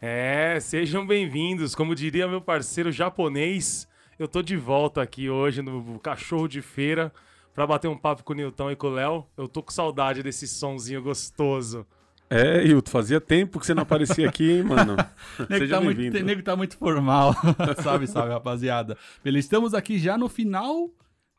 É, sejam bem-vindos. Como diria meu parceiro japonês, eu tô de volta aqui hoje no Cachorro de Feira pra bater um papo com o Nilton e com o Léo. Eu tô com saudade desse sonzinho gostoso. É, Hilton, fazia tempo que você não aparecia aqui, hein, mano? nego, Seja tá muito, bem-vindo. nego tá muito formal. salve, salve, rapaziada. Beleza, estamos aqui já no final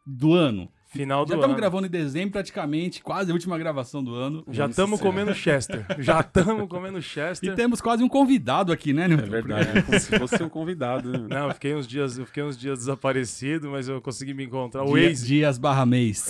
do ano. Final do já estamos ano. gravando em dezembro, praticamente, quase a última gravação do ano. Já estamos comendo Chester. Já estamos comendo E Chester. temos quase um convidado aqui, né, É Nilton? verdade, é como se fosse um convidado. né? Não, eu fiquei uns dias, eu fiquei uns dias desaparecido, mas eu consegui me encontrar. O Dia- Dias barra mês.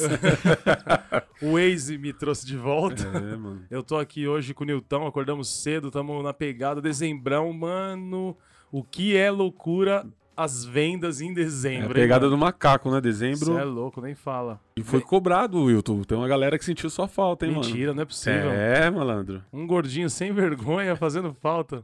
o Waze me trouxe de volta. É, mano. Eu tô aqui hoje com o Nilton, acordamos cedo, estamos na pegada, dezembrão, mano. O que é loucura as vendas em É dezembro. a hein, pegada mano? do macaco, né? Dezembro. é louco, nem fala. E foi cobrado, Wilton. Tem uma galera que sentiu sua falta, hein, Mentira, não é mano? possível. É, malandro. Um gordinho sem vergonha fazendo falta.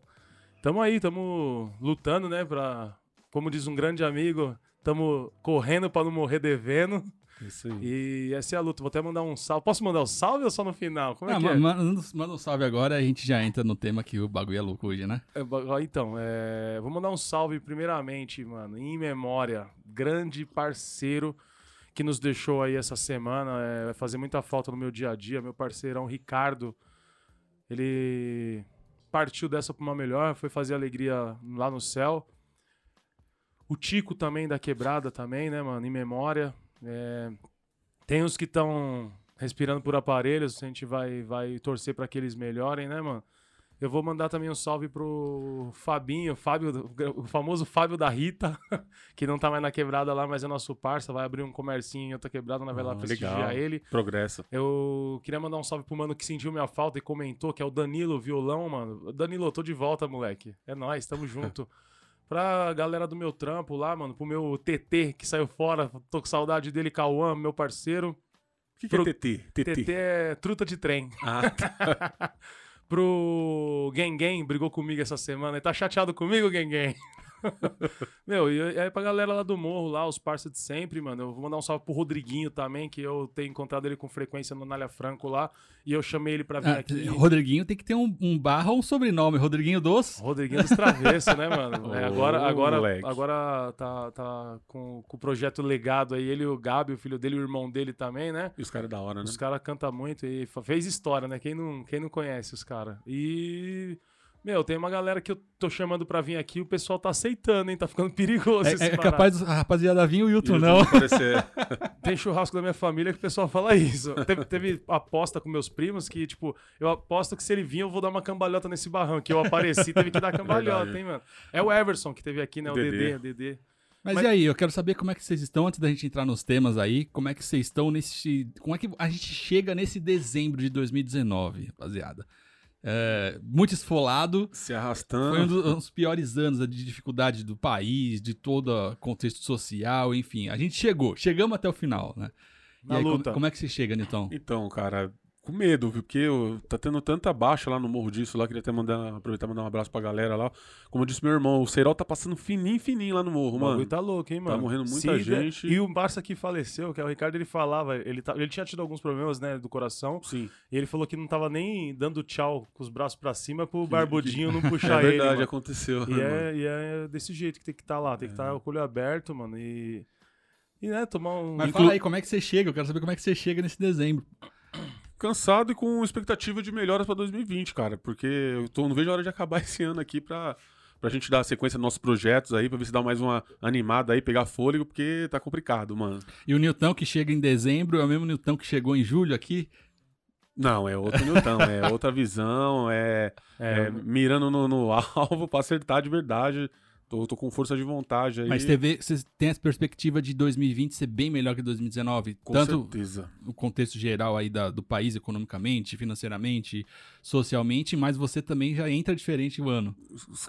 Tamo aí, tamo lutando, né, pra... Como diz um grande amigo, tamo correndo pra não morrer devendo. Isso aí. E essa é a luta. Vou até mandar um salve. Posso mandar o salve ou só no final? Como é Ah, que é? manda, manda um salve agora, a gente já entra no tema que o bagulho é louco hoje, né? É, Então, é, vou mandar um salve primeiramente, mano, em memória, grande parceiro que nos deixou aí essa semana, é, vai fazer muita falta no meu dia a dia, meu parceirão Ricardo, ele partiu dessa pra uma melhor, foi fazer alegria lá no céu. O Tico também da quebrada também, né, mano, em memória. É, tem os que estão respirando por aparelhos, a gente vai, vai torcer para que eles melhorem, né, mano? Eu vou mandar também um salve pro Fabinho, Fábio, o famoso Fábio da Rita, que não tá mais na quebrada lá, mas é nosso parça, vai abrir um comercinho em outra quebrada, nós vai lá Ah, prestigiar legal. ele. Progresso. Eu queria mandar um salve pro mano que sentiu minha falta e comentou, que é o Danilo Violão, mano. Danilo, tô de volta, moleque. É nóis, tamo junto. Pra galera do meu trampo lá, mano, pro meu TT que saiu fora, tô com saudade dele, Cauã, meu parceiro. O que, que Pro- é TT? TT é truta de trem. Ah, tá. pro Gang, brigou comigo essa semana. Ele tá chateado comigo, Gang? Meu, e aí pra galera lá do morro, lá, os parceiros de sempre, mano. Eu vou mandar um salve pro Rodriguinho também, que eu tenho encontrado ele com frequência no Nália Franco lá. E eu chamei ele pra vir Ah, aqui. Rodriguinho tem que ter um, um barra ou um sobrenome. Rodriguinho dos. Rodriguinho dos Travessos, né, mano? É, agora agora, moleque. agora tá, tá com, com o projeto legado aí. Ele e o Gabi, o filho dele, o irmão dele também, né? E os caras da hora, né? Os caras cantam muito e fez história, né? Quem não, quem não conhece os caras. E. Meu, tem uma galera que eu tô chamando pra vir aqui, o pessoal tá aceitando, hein? Tá ficando perigoso esse É, é barato. capaz a rapaziada vir e o E não. Tem churrasco da minha família que o pessoal fala isso. Teve, teve aposta com meus primos que, tipo, eu aposto que se ele vir, eu vou dar uma cambalhota nesse barranco. Que eu apareci, teve que dar cambalhota, Verdade. hein, mano? É o Everson que teve aqui, né? O Dedê, Dedê. Mas, Mas- e aí, eu quero saber como é que vocês estão, antes da gente entrar nos temas aí, como é que vocês estão nesse. Como é que a gente chega nesse dezembro de 2019, rapaziada? É, muito esfolado. Se arrastando. Foi um dos, um dos piores anos de dificuldade do país, de todo o contexto social, enfim. A gente chegou, chegamos até o final, né? Na e aí, como- luta. Como, é que você chega, Nilton? Então, cara, com medo, viu? Porque eu- tá tendo tanta baixa lá no Morro disso lá. Queria até mandar, aproveitar e mandar um abraço pra galera lá. Como eu disse meu irmão, o Serol tá passando fininho, fininho lá no morro, O mano. bagulho tá louco, hein, mano? morrendo muita gente. E o Barça que faleceu, que é o Ricardo, ele falava, ele, tá- ele tinha tido alguns problemas, né, do coração. Sim. E ele falou que não tava nem dando tchau com os braços pra cima pro barbudinho não puxar é ele. verdade, mano. aconteceu. E é, e é desse jeito que tem que estar lá, tem que estar com o olho aberto, mano. E. E, né, tomar um. Mas Inclu- fala aí, como é que você chega? Eu quero saber como é que você chega nesse dezembro. Cansado e com expectativa de melhoras pra 2020, cara. Porque eu tô, não vejo a hora de acabar esse ano aqui pra, pra gente dar sequência nos nossos projetos aí, pra ver se dá mais uma animada aí, pegar fôlego, porque tá complicado, mano. E o Nilton que chega em dezembro é o mesmo Nilton que chegou em julho aqui? Não, é outro Newton, é outra visão, é, É, é mirando no, no alvo pra acertar de verdade. Tô, tô com força de vontade aí. Mas você, vê, você tem essa perspectiva de 2020 ser bem melhor que 2019? com Tanto certeza. no contexto geral aí da- do país, economicamente, financeiramente, socialmente, mas você também já entra diferente o ano.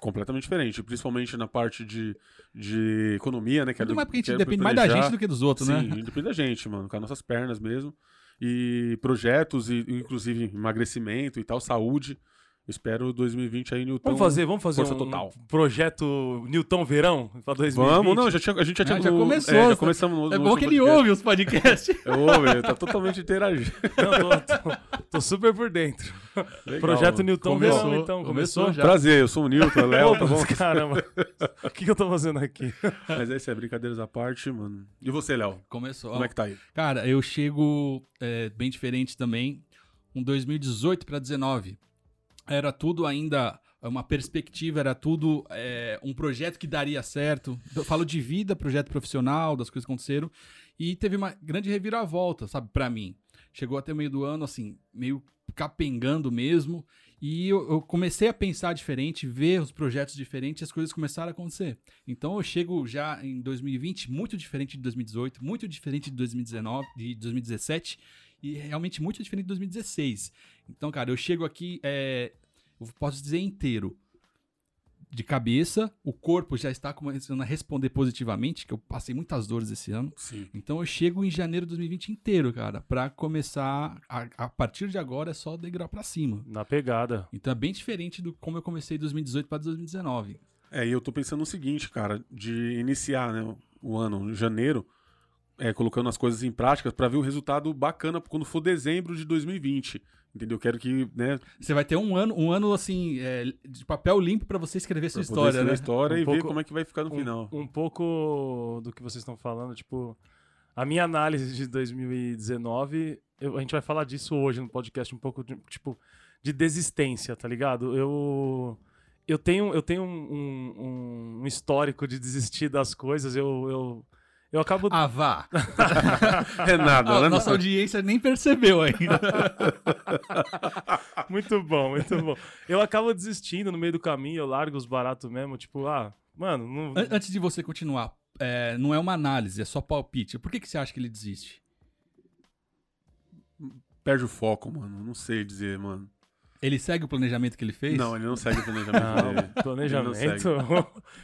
Completamente diferente, principalmente na parte de, de economia, né? Que é Muito do- mais porque a gente é depende mais da planejar. gente do que dos outros, Sim, né? depende da gente, mano, com as nossas pernas mesmo. E projetos, e inclusive emagrecimento e tal, saúde. Espero 2020 aí, Newton. Vamos fazer, vamos fazer força um total. projeto Newton Verão pra 2020? Vamos, não, já tinha, a gente já tinha Ah, já começou, é, já sabe? começamos no, É no bom último que ele podcast. ouve os podcasts. Eu ouvo, ele tá totalmente interagindo. Não, tô, tô- tô super por dentro. Legal, Projeto mano. Newton Começou, Verão, então. começou Começou? já. Prazer, eu sou o Newton, é Léo, tá bom? Opa, caramba. O que, que eu tô fazendo aqui? Mas é isso, é brincadeiras à parte, mano. E você, Léo? Começou. Como é que tá aí? Cara, eu chego é, bem diferente também. Um 2018 para 19. Era tudo ainda uma perspectiva, era tudo é, um projeto que daria certo. Eu falo de vida, projeto profissional, das coisas que aconteceram. E teve uma grande reviravolta, sabe, pra mim. Chegou até o meio do ano, assim, meio capengando mesmo. E eu, eu comecei a pensar diferente, ver os projetos diferentes as coisas começaram a acontecer. Então eu chego já em 2020 muito diferente de 2018, muito diferente de 2019, de 2017 e realmente muito diferente de 2016. Então, cara, eu chego aqui, é, eu posso dizer inteiro. De cabeça, o corpo já está começando a responder positivamente, que eu passei muitas dores esse ano. Sim. Então eu chego em janeiro de 2020 inteiro, cara, pra começar. A, a partir de agora é só degrau pra cima. Na pegada. Então é bem diferente do como eu comecei 2018 pra 2019. É, e eu tô pensando no seguinte, cara, de iniciar né, o ano em janeiro, é, colocando as coisas em prática pra ver o resultado bacana quando for dezembro de 2020. Entendeu? Quero que, né, Você vai ter um ano, um ano assim, é, de papel limpo pra você escrever sua história, escrever né? a história Um e ver pouco- como é que vai ficar no um, final. um pouco do que vocês estão falando, tipo, a minha análise de 2019, eu- a gente vai falar disso hoje no podcast, um pouco de, tipo, de desistência, tá ligado? Eu eu tenho, eu tenho um, um- um histórico de desistir das coisas, eu, eu, eu acabo... Ah, vá! É nada, A né? nossa audiência nem percebeu ainda. Muito bom, muito bom. Eu acabo desistindo no meio do caminho, eu largo os baratos mesmo, tipo, ah, mano, não... An- Antes de você continuar, é, não é uma análise, é só palpite. Por que, que você acha que ele desiste? Perde o foco, mano. Não sei dizer, mano. Ele segue o planejamento que ele fez? Não, ele não segue o planejamento Não, dele. planejamento.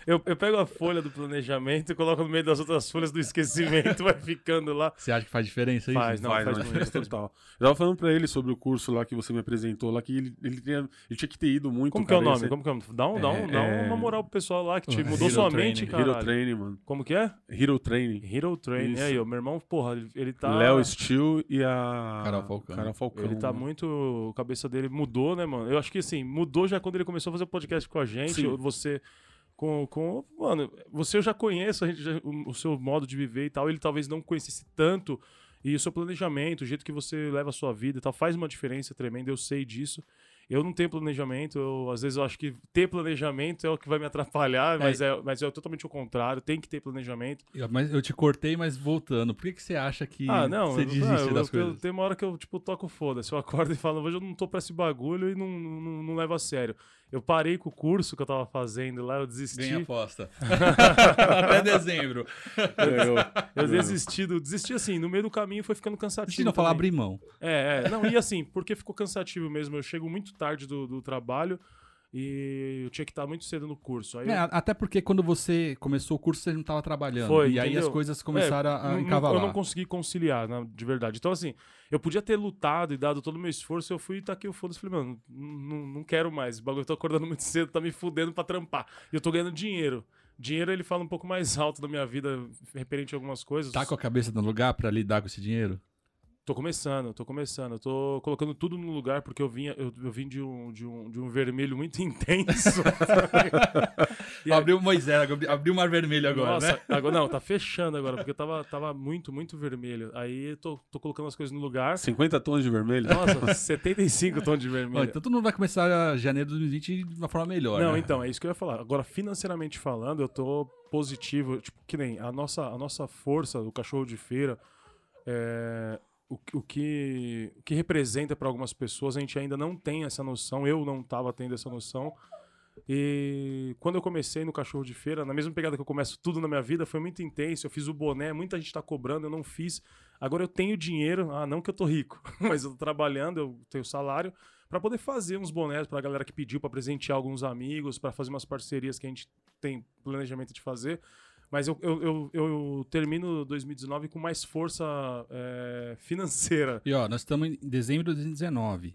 Eu, eu pego a folha do planejamento e coloco no meio das outras folhas do esquecimento, vai ficando lá. Você acha que faz diferença isso? Faz, não, Faz, faz não, muito. faz total. Eu tava falando pra ele sobre o curso lá que você me apresentou lá, que ele, ele, tinha, ele tinha que ter ido muito. Como que é o cara, nome? esse- Como que é o nome? Dá, um, dá, um, É, dá é- uma moral pro pessoal lá que te mudou Hero sua Training. mente, Hero cara. Training, mano. Como que é? Hero Training. Hero Training. Isso. Aí, o meu irmão, porra, ele, ele tá... Léo Steel e a. Carol Falcão. Carol Falcão. Ele tá muito. A cabeça dele mudou, né, mano? Eu acho que assim, mudou já quando ele começou a fazer podcast com a gente. Sim. Você. Com, com. Mano, você eu já conheço a gente, já- o, o seu modo de viver e tal. Ele talvez não conhecesse tanto. E o seu planejamento, o jeito que você leva a sua vida e tal, faz uma diferença tremenda. Eu sei disso. Eu não tenho planejamento. Eu, às vezes eu acho que ter planejamento é o que vai me atrapalhar, mas é, mas é totalmente o contrário. Tem que ter planejamento. Eu- Mas eu te cortei, mas voltando. Por que, que você acha que Ah, não. você desiste ah, eu- das coisas? Tem uma hora que eu, tipo, toco foda-se. Eu acordo e falo, hoje eu não tô pra esse bagulho e não, não, não levo a sério. Eu parei com o curso que eu tava fazendo lá, eu desisti. Ganha aposta. Até dezembro. Ganhou. Eu desisti, do, desisti assim, no meio do caminho foi ficando cansativo. Se não falar abrir mão. É, é. Não, e assim, porque ficou cansativo mesmo. Eu chego muito tarde do, do trabalho e eu tinha que estar muito cedo no curso. Aí É, eu- até porque quando você começou o curso, você não estava trabalhando. Foi, e aí entendeu? as coisas começaram É, a encavalar. Eu não consegui conciliar, né, de verdade. Então, assim, eu podia ter lutado e dado todo o meu esforço, eu fui e taquei o foda-se. Falei, mano, não, não quero mais. O bagulho eu tô acordando muito cedo, tá me fudendo pra trampar. E eu tô ganhando dinheiro. Dinheiro, ele fala um pouco mais alto da minha vida, referente a algumas coisas. Tá com a cabeça no lugar pra lidar com esse dinheiro? Tô começando, tô começando. Eu tô colocando tudo no lugar, porque eu, vinha, eu, eu vim de um, de, um, de um vermelho muito intenso. E Abriu o Moisés, abri- abriu o Mar Vermelho agora, Nossa, né? agora não, tá fechando agora, porque tava, tava muito, muito vermelho. Aí tô, tô colocando as coisas no lugar. 50 tons de vermelho? Nossa, 75 tons de Ó, vermelho. então tu não vai começar janeiro de 2020 de uma forma melhor, não, né? então, é isso que eu ia falar. Agora, financeiramente falando, eu tô positivo. Tipo, que nem a nossa, a nossa força do cachorro de feira, é, o, que- o, que, o que representa para algumas pessoas, a gente ainda não tem essa noção. Eu não tava tendo essa noção. E quando eu comecei no cachorro de feira, na mesma pegada que eu começo tudo na minha vida, foi muito intenso. Eu fiz o boné, muita gente tá cobrando, eu não fiz. Agora eu tenho dinheiro, ah, não que eu tô rico, mas eu tô trabalhando, eu tenho salário para poder fazer uns bonés pra galera que pediu para presentear alguns amigos, para fazer umas parcerias que a gente tem planejamento de fazer. Mas eu, eu, eu, eu termino 2019 com mais força é, financeira. E ó, nós estamos em dezembro de 2019.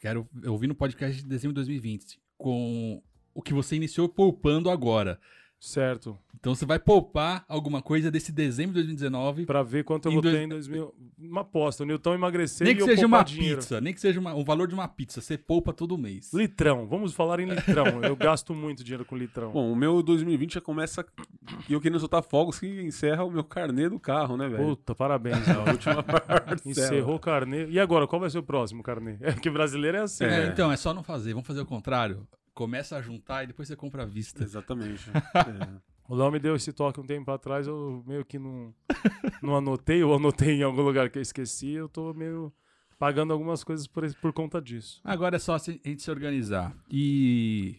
quero eu ouvi no podcast de dezembro de 2020 com o que você iniciou poupando agora. Certo. Então você vai poupar alguma coisa desse dezembro de 2019. Pra ver quanto eu vou dois- ter em 2000. Uma aposta. O Newton emagrecer nem e que eu seja poupar uma dinheiro. pizza, nem que seja uma- o valor de uma pizza, você poupa todo mês. Litrão. Vamos falar em litrão. eu gasto muito dinheiro com litrão. Bom, o meu 2020 já começa e eu querendo soltar fogos que encerra o meu carnê do carro, né, velho? Puta, parabéns. A última parcela. Encerrou o carnê. E agora, qual vai ser o próximo carnê? É que brasileiro é assim, É, né? então, é só não fazer. Vamos fazer o contrário. Começa a juntar e depois você compra à vista. Exatamente. É. O Léo me deu esse toque um tempo atrás, eu meio que não, não anotei, ou anotei em algum lugar que eu esqueci, eu tô meio pagando algumas coisas por, por conta disso. Agora é só se- a gente se organizar. E.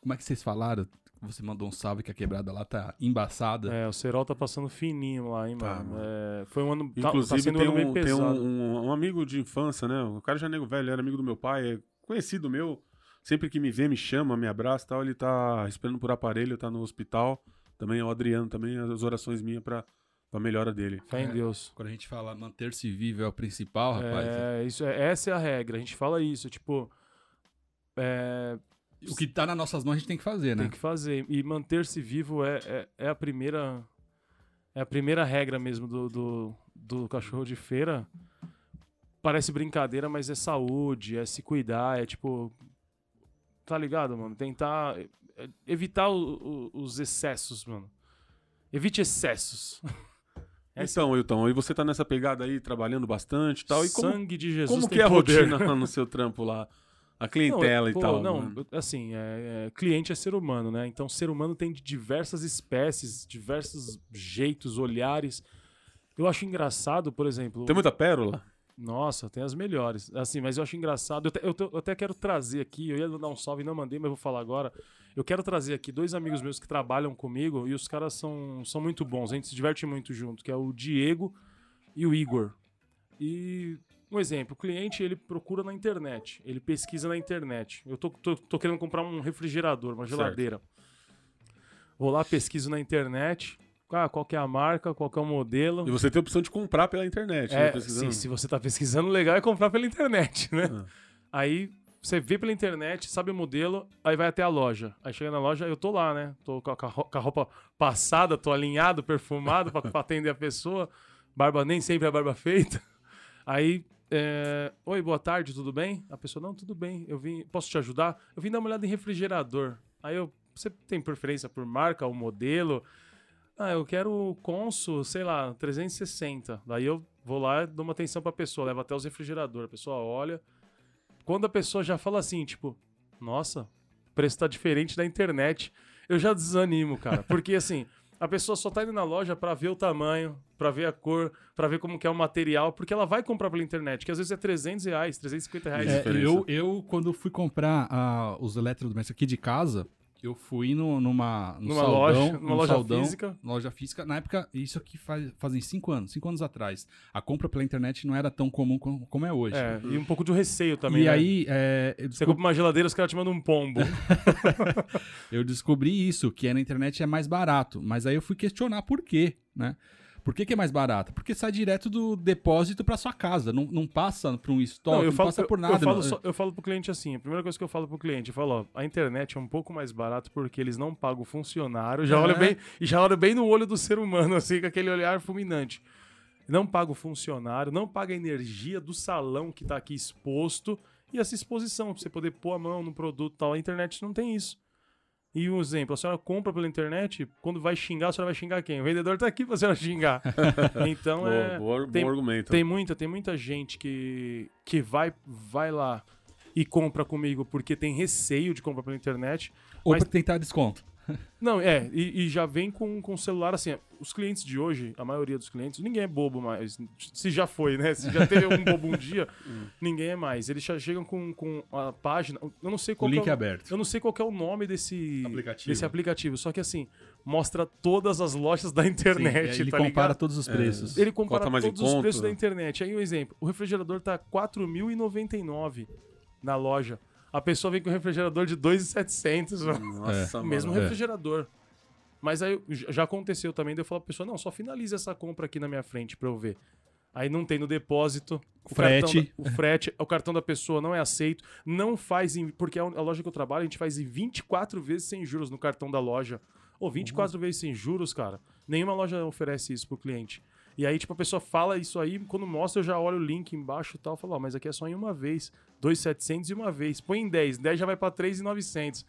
Como é que vocês falaram? Você mandou um salve que a quebrada lá tá embaçada. É, o Serol tá passando fininho lá, hein, Tá, mano. mano. É, foi um ano. tá- tá, Inclusive, sendo um tem, ano meio um, tem um, um- um amigo de infância, né? O cara já é nego velho, era amigo do meu pai, é conhecido meu. Sempre que me vê, me chama, me abraça e tal. Ele tá esperando por aparelho, tá no hospital. Também é o Adriano, também as orações minhas pra, pra melhora dele. Fé em É. Deus. Quando a gente fala manter-se vivo é o principal, rapaz. É, isso é, essa é a regra. A gente fala isso, tipo. é, O que tá nas nossas mãos a gente tem que fazer, né? Tem que fazer. E manter-se vivo é, é, é a primeira. É a primeira regra mesmo do, do, do cachorro de feira. Parece brincadeira, mas é saúde, é se cuidar, é tipo. Tá ligado, mano? Tentar é, é, evitar o- o- os excessos, mano. Evite excessos. Essa- Então, Wilton, e você tá nessa pegada aí, trabalhando bastante e tal. E como, Sangue de Jesus. como tem que é a poder. rotina no seu trampo lá? A clientela Não, e pô, tal. Não, mano? assim, é, é, cliente é ser humano, né? Então, ser humano tem de diversas espécies, diversos jeitos, olhares. Eu acho engraçado, por exemplo. Tem muita pérola? Nossa, tem as melhores. Assim, mas eu acho engraçado. Eu, te- eu te- eu até quero trazer aqui. Eu ia dar um salve, não mandei, mas vou falar agora. Eu quero trazer aqui dois amigos meus que trabalham comigo e os caras são, são muito bons. A gente se diverte muito junto, que é o Diego e o Igor. E um exemplo, o cliente ele procura na internet, ele pesquisa na internet. Eu tô, tô, tô querendo comprar um refrigerador, uma Certo. geladeira. Vou lá, pesquiso na internet. Ah, qual é a marca, qual é o modelo. E você tem a opção de comprar pela internet, né? É, Pesquisando. sim, se você tá pesquisando, legal é comprar pela internet, né? Ah. Aí você vê pela internet, sabe o modelo, aí vai até a loja. Aí chega na loja, eu tô lá, né? Tô com a, a a roupa passada, tô alinhado, perfumado pra atender a pessoa. Barba nem sempre é barba feita. Aí, é, oi, boa tarde, tudo bem? A pessoa, não, tudo bem. Eu vim, posso te ajudar? Eu vim dar uma olhada em refrigerador. Aí eu, você tem preferência por marca ou modelo? Ah, eu quero o Consul, sei lá, 360. Daí eu vou lá e dou uma atenção pra pessoa, levo até os refrigeradores. A pessoa olha. Quando a pessoa já fala assim, tipo, nossa, o preço tá diferente da internet, eu já desanimo, cara. Porque assim, a pessoa só tá indo na loja pra ver o tamanho, pra ver a cor, pra ver como que é o material, porque ela vai comprar pela internet, que às vezes é 300 reais, 350 reais. É, eu, eu, quando fui comprar ah, os eletrodomésticos aqui de casa, eu fui no, numa, num Numa saldão, loja- numa num loja saldão, física. Loja física. Na época, isso aqui faz, fazem cinco anos, cinco anos atrás. A compra pela internet não era tão comum como, como é hoje. É, e um pouco de receio também. e né? aí, é, Você compra uma geladeira, os caras te mandam um pombo. eu descobri isso, que na internet é mais barato. Mas aí eu fui questionar por quê, né? Por que, que é mais barato? Porque sai direto do depósito pra sua casa. Não, não passa pra um estoque, não, passa por nada. Eu falo, não- só- eu falo pro cliente assim, a primeira coisa que eu falo pro cliente, eu falo, ó, a internet é um pouco mais barato porque eles não pagam funcionário, já É. olha bem, e já olha bem no olho do ser humano, assim, com aquele olhar fulminante. Não paga o funcionário, não paga a energia do salão que tá aqui exposto e essa exposição, pra você poder pôr a mão no produto e tal. A internet não tem isso. E um exemplo, a senhora compra pela internet, quando vai xingar, a senhora vai xingar quem? O vendedor tá aqui pra senhora xingar. Então Boa, é. boa- tem- bom argumento. Tem muita, tem muita gente que, que vai, vai lá e compra comigo porque tem receio de comprar pela internet. Ou mas- pra tentar desconto. Não, é, e, e já vem com, com celular assim. Os clientes de hoje, a maioria dos clientes, ninguém é bobo mais. Se já foi, né? Se já teve algum bobo um dia, ninguém é mais. Eles já chegam com, com a página. Eu não sei O qual que link é é o, aberto. Eu não sei qual que é o nome desse Aplicativo. desse aplicativo. Só que assim, mostra todas as lojas da Sim, internet. ele tá compara ligado? todos os preços. Ele compara todos os preços da internet. Aí um exemplo, o refrigerador tá 4.099 na loja. A pessoa vem com um refrigerador de 2.700, mano. Nossa, mano. mesmo é. refrigerador. Mas aí já aconteceu também, daí eu falo pra pessoa, não, só finaliza essa compra aqui na minha frente pra eu ver. Aí não tem no depósito. O Frete. Cartão o frete, o cartão da pessoa não é aceito. Não faz em. Porque a, a loja que eu trabalho, a gente faz em 24 vezes sem juros no cartão da loja. Ou 24 Uhum. vezes sem juros, cara. Nenhuma loja oferece isso pro cliente. E aí, tipo, a pessoa fala isso aí, quando mostra, eu já olho o link embaixo e tal, falo, ó, mas aqui é só em uma vez. 2,700 e uma vez. Põe em 10. 10 já vai pra 3,900.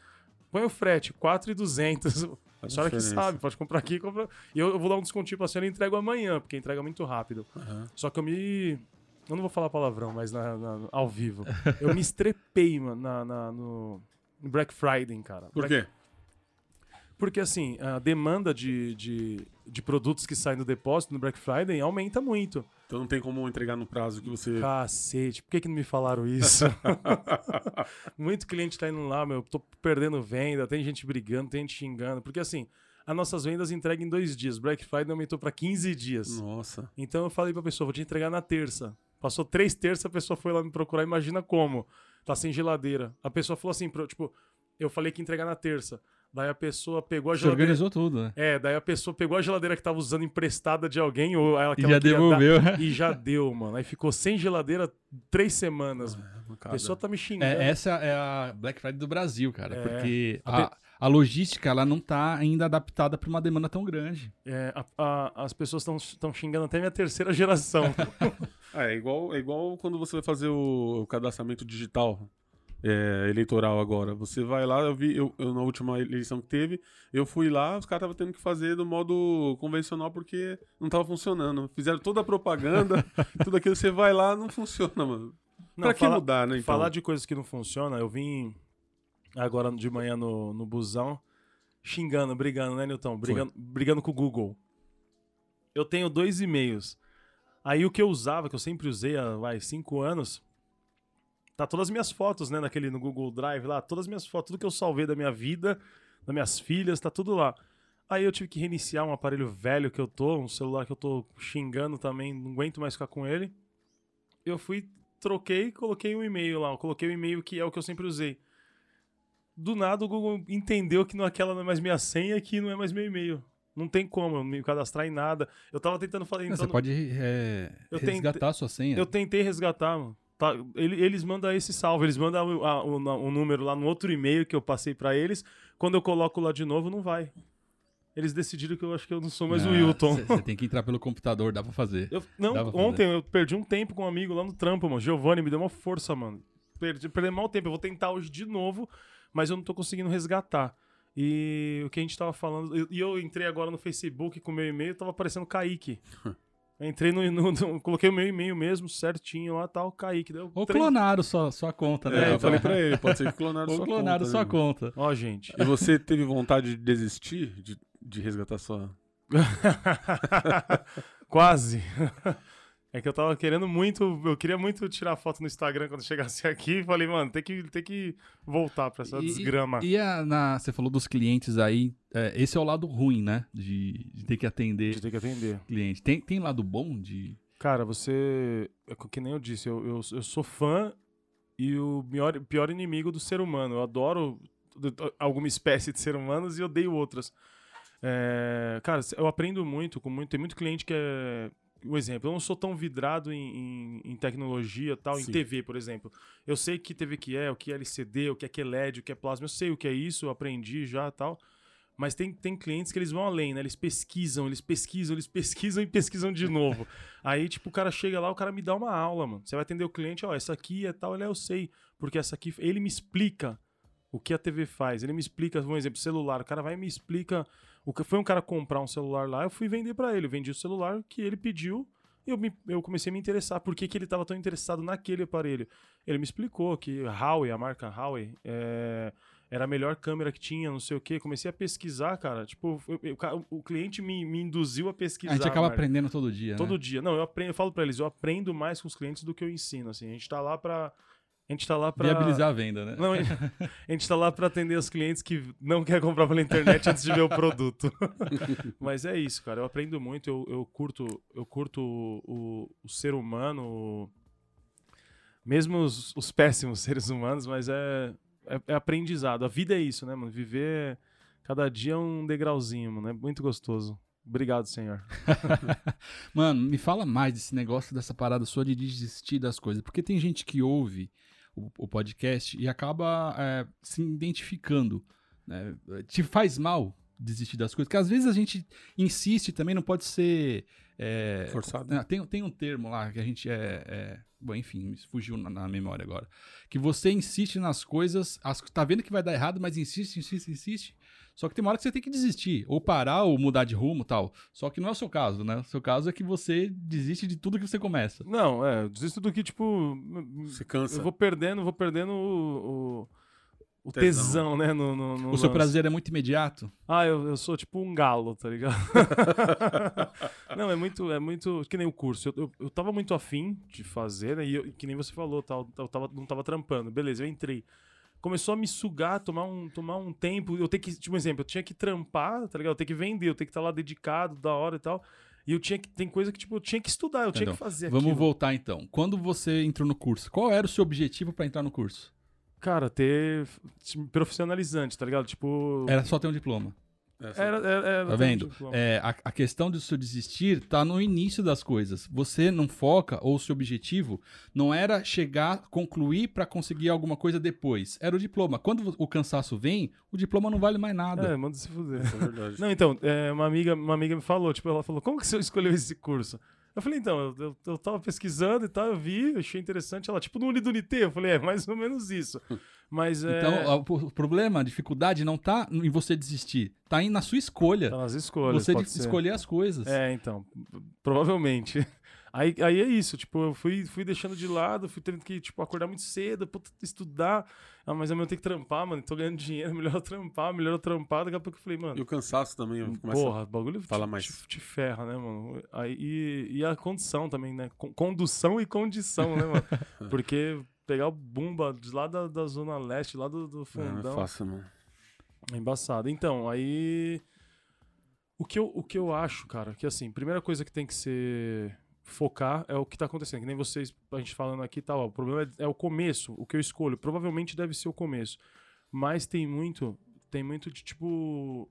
Põe o frete, 4,200. A senhora que sabe, pode comprar aqui e comprar. E eu, eu vou dar um descontinho pra senhora e entrego amanhã, porque entrega muito rápido. Aham. Só que eu me. Eu não vou falar palavrão, mas na, na- ao vivo. Eu me estrepei, mano, na, na- no no Black Friday, cara. Por Black- quê? Porque, assim, a demanda de, de, de produtos que saem do depósito no Black Friday aumenta muito. Então não tem como entregar no prazo que você. Cacete, por que, que não me falaram isso? Muito cliente tá indo lá, meu, tô perdendo venda, tem gente brigando, tem gente xingando. Porque, assim, as nossas vendas entregam em dois dias. Black Friday aumentou pra 15 dias. Nossa. Então eu falei pra pessoa, vou te entregar na terça. Passou três terças, a pessoa foi lá me procurar, imagina como. Tá sem geladeira. A pessoa falou assim, tipo, eu falei que ia entregar na terça. Daí a pessoa pegou a Você geladeira. organizou tudo, né? É, daí a pessoa pegou a geladeira que tava usando emprestada de alguém, ou ela que E ela já queria devolveu. dar, e já deu, mano. Aí ficou sem geladeira três semanas. A Cara, pessoa tá me xingando. É, essa é a Black Friday do Brasil, cara. É. Porque A a, a logística ela não tá ainda adaptada para uma demanda tão grande. É, a- a- as pessoas estão xingando até minha terceira geração. Ah, é igual, é igual quando você vai fazer o, o cadastramento digital é, eleitoral agora. Você vai lá, eu vi, eu, eu na última eleição que teve, eu fui lá, os caras estavam tendo que fazer do modo convencional porque não tava funcionando. Fizeram toda a propaganda, tudo aquilo, você vai lá, não funciona, mano. pra que fala- mudar, né? Então? Falar de coisas que não funcionam, eu vim agora de manhã no, no busão xingando, brigando, né, Nilton? Brigando, brigando com o Google. Eu tenho dois e-mails. Aí o que eu usava, que eu sempre usei há vai, cinco anos, tá todas as minhas fotos, né, naquele no Google Drive lá, todas as minhas fotos, tudo que eu salvei da minha vida, das minhas filhas, tá tudo lá. Aí eu tive que reiniciar um aparelho velho que eu tô, um celular que eu tô xingando também, não aguento mais ficar com ele. Eu fui, troquei, coloquei um e-mail lá, eu coloquei o e-mail que é o que eu sempre usei. Do nada o Google entendeu que não, aquela não é mais minha senha que não é mais meu e-mail. Não tem como eu me cadastrar em nada. Eu tava tentando. Não, então, você pode é, resgatar a sua senha. Eu tentei resgatar, mano. Tá, ele- eles mandam esse salve, eles mandam o, a- o- o número lá no outro e-mail que eu passei pra eles. Quando eu coloco lá de novo, não vai. Eles decidiram que eu acho que eu não sou mais o Wilton. Você tem que entrar pelo computador, dá pra fazer. Eu- não, pra fazer. ontem eu perdi um tempo com um amigo lá no trampo, mano. Giovanni me deu uma força, mano. Perdi, perdi mal tempo. Eu vou tentar hoje de novo, mas eu não tô conseguindo resgatar. E o que a gente tava falando. eu- E eu, entrei agora no Facebook com o meu e-mail, tava aparecendo Kaique. Eu entrei no, no- no- Coloquei o meu e-mail mesmo, certinho lá tal, Kaique. Deu Ou três- clonaram sua, sua conta, É, né? eu Então, falei pra ele, pode ser que clonaram Ou sua clonaram conta, sua né? conta. Ó, gente. E você teve vontade de desistir de, de resgatar sua. Quase. É que eu tava querendo muito, eu queria muito tirar foto no Instagram quando chegasse aqui. Falei, mano, tem que, tem que voltar pra essa E- desgrama. E a, na, você falou dos clientes aí, é, esse é o lado ruim, né? De, de ter que atender De ter que atender. cliente. Tem, tem lado bom de. Cara, você. É que nem eu disse, eu, eu, eu sou fã e o pior, pior inimigo do ser humano. Eu adoro alguma espécie de ser humanos e odeio outras. É, cara, eu aprendo muito com muito. Tem muito cliente que é. Um exemplo, eu não sou tão vidrado em, em- em tecnologia tal, em Sim. TV, por exemplo. Eu sei que TV que é, o que é LCD, o que é QLED, o que é plasma, eu sei o que é isso, eu aprendi já tal. Mas tem, tem clientes que eles vão além, né? Eles pesquisam, eles pesquisam, eles pesquisam e pesquisam de novo. Aí, tipo, o cara chega lá, o cara me dá uma aula, mano. Você vai atender o cliente, ó, essa aqui é tal, ele é, eu sei. Porque essa aqui, ele me explica o que a TV faz. Ele me explica, um exemplo, celular. O cara vai e me explica. O que foi um cara comprar um celular lá, eu fui vender pra ele. Eu vendi o celular que ele pediu e eu, me- eu comecei a me interessar. Por que, que ele tava tão interessado naquele aparelho? Ele me explicou que a Huawei, a marca Huawei, é, era a melhor câmera que tinha, não sei o quê. Comecei a pesquisar, cara. Tipo, eu- eu- o cliente me, me induziu a pesquisar. a gente acaba aprendendo todo dia, Todo né? dia. Não, eu aprendo, eu falo pra eles, eu aprendo mais com os clientes do que eu ensino, assim. A gente tá lá pra a gente tá lá pra Viabilizar a venda, né? Não, a gente- a gente tá lá pra atender os clientes que não querem comprar pela internet antes de ver o produto. Mas é isso, cara. Eu aprendo muito, eu, eu curto, eu curto o, o- ser humano, o- mesmo os, os péssimos seres humanos, mas é, é, é aprendizado. A vida é isso, né, mano? Viver cada dia é um degrauzinho, mano. É muito gostoso. Obrigado, Senhor. Mano, me fala mais desse negócio, dessa parada sua de desistir das coisas. Porque tem gente que ouve o, o podcast e acaba é, se identificando. Né? Te faz mal desistir das coisas. Porque às vezes a gente insiste também, não pode ser. é, Forçado. não, tem, tem um termo lá que a gente é. é- bom, enfim, fugiu na, na memória agora. Que você insiste nas coisas, as, tá vendo que vai dar errado, mas insiste, insiste, insiste. Só que tem uma hora que você tem que desistir, ou parar, ou mudar de rumo tal. Só que não é o seu caso, né? O seu caso é que você desiste de tudo que você começa. Não, é, eu desisto do que, tipo. Você cansa. Eu vou perdendo, vou perdendo o. o... o Tesão. tesão, né? No, no- no O seu lance. prazer é muito imediato. Ah, eu, eu sou tipo um galo, tá ligado? não, é muito, é muito. Que nem o curso. Eu, eu, eu tava muito afim de fazer, né? E eu- que nem você falou, tal, eu tava, não tava trampando. Beleza, eu entrei. Começou a me sugar, tomar um, tomar um tempo. Eu tenho que, tipo, um exemplo, eu tinha que trampar, tá ligado? Eu tenho que vender, eu tenho que estar lá dedicado, da hora e tal. E eu tinha que. Tem coisa que, tipo, eu tinha que estudar, eu tinha que fazer Vamos aquilo. voltar então. Quando você entrou no curso, qual era o seu objetivo pra entrar no curso? Cara, ter profissionalizante, tá ligado? Tipo. Era só ter um diploma. Essa- Era, era, era Tá vendo? É, a, a questão do seu desistir tá no início das coisas. Você não foca, ou o seu objetivo não era chegar, concluir pra conseguir alguma coisa depois. Era o diploma. Quando o cansaço vem, o diploma não vale mais nada. É, manda se fuder. É verdade. Não, então, é, uma, amiga, uma amiga me falou, tipo, ela falou, como que você escolheu esse curso? Eu falei, então, eu, eu, eu tava pesquisando e tal, eu vi, achei interessante. Ela, tipo, no Unidunité, eu falei, é mais ou menos isso. Mas é. Então, a- o problema, a dificuldade não tá em você desistir, tá em na sua escolha. tá nas escolhas. você pode de- ser. escolher as coisas. É, então, provavelmente. Aí, aí é isso, tipo, eu fui, fui deixando de lado, fui tendo que, tipo, acordar muito cedo, puta, estudar. Ah, mas amanhã eu tenho que trampar, mano, tô ganhando dinheiro, melhor eu trampar, melhor eu trampar. Daqui a pouco eu falei, mano, E o cansaço também começa Porra, o bagulho fala te, mais. Te, te ferra, né, mano? Aí, e, e a condição também, né? Con- Condução e condição, né, mano? Porque pegar o Bumba de lá da, da Zona Leste, lá do, do É, não é fundão, fácil, mano. é embaçado. Então, aí. O que, eu, o que eu acho, cara, que assim, primeira coisa que tem que ser. Focar é o que tá acontecendo. Que nem vocês, a gente falando aqui e tal. ó, o problema é, é o começo, o que eu escolho. Provavelmente deve ser o começo. Mas tem muito. Tem muito de tipo.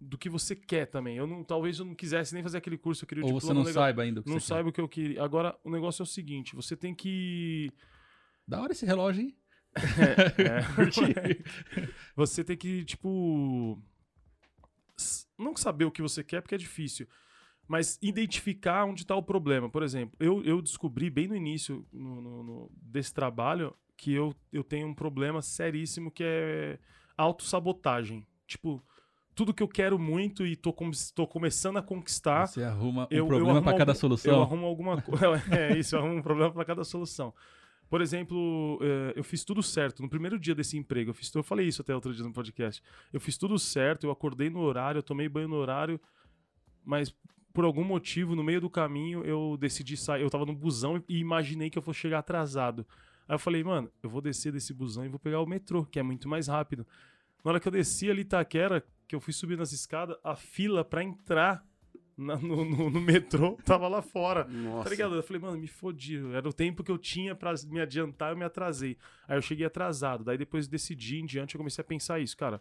Do que você quer também. Eu não, talvez eu não quisesse nem fazer aquele curso, eu queria o Ou você diploma não legal. saiba ainda o que Não você quer. saiba o que eu queria. Agora, o negócio é o seguinte: você tem que. Da hora esse relógio, hein? É, você tem que, tipo. Não saber o que você quer, porque é difícil. Mas identificar onde está o problema. Por exemplo, eu, eu descobri bem no início no- no- no- desse trabalho que eu, eu tenho um problema seríssimo que é autossabotagem. Tipo, tudo que eu quero muito e tô, com- tô começando a conquistar. Você arruma um eu- problema pra cada solução. Eu arrumo alguma coisa. É isso, eu arrumo um problema para cada solução. Por exemplo, eh, eu fiz tudo certo. No primeiro dia desse emprego, eu fiz eu falei isso até outro dia no podcast. Eu fiz tudo certo, eu acordei no horário, eu tomei banho no horário, mas por algum motivo, no meio do caminho, eu decidi sair. Eu tava no busão e imaginei que eu fosse chegar atrasado. Aí eu falei, mano, eu vou descer desse busão e vou pegar o metrô, que é muito mais rápido. Na hora que eu desci ali Itaquera, que eu fui subir nas escadas, a fila pra entrar na- no, no- no metrô tava lá fora. Nossa. Tá ligado? Eu falei, mano, me fodi. Era o tempo que eu tinha pra me adiantar, eu me atrasei. Aí eu cheguei atrasado. Daí depois decidi em diante, eu comecei a pensar isso, cara.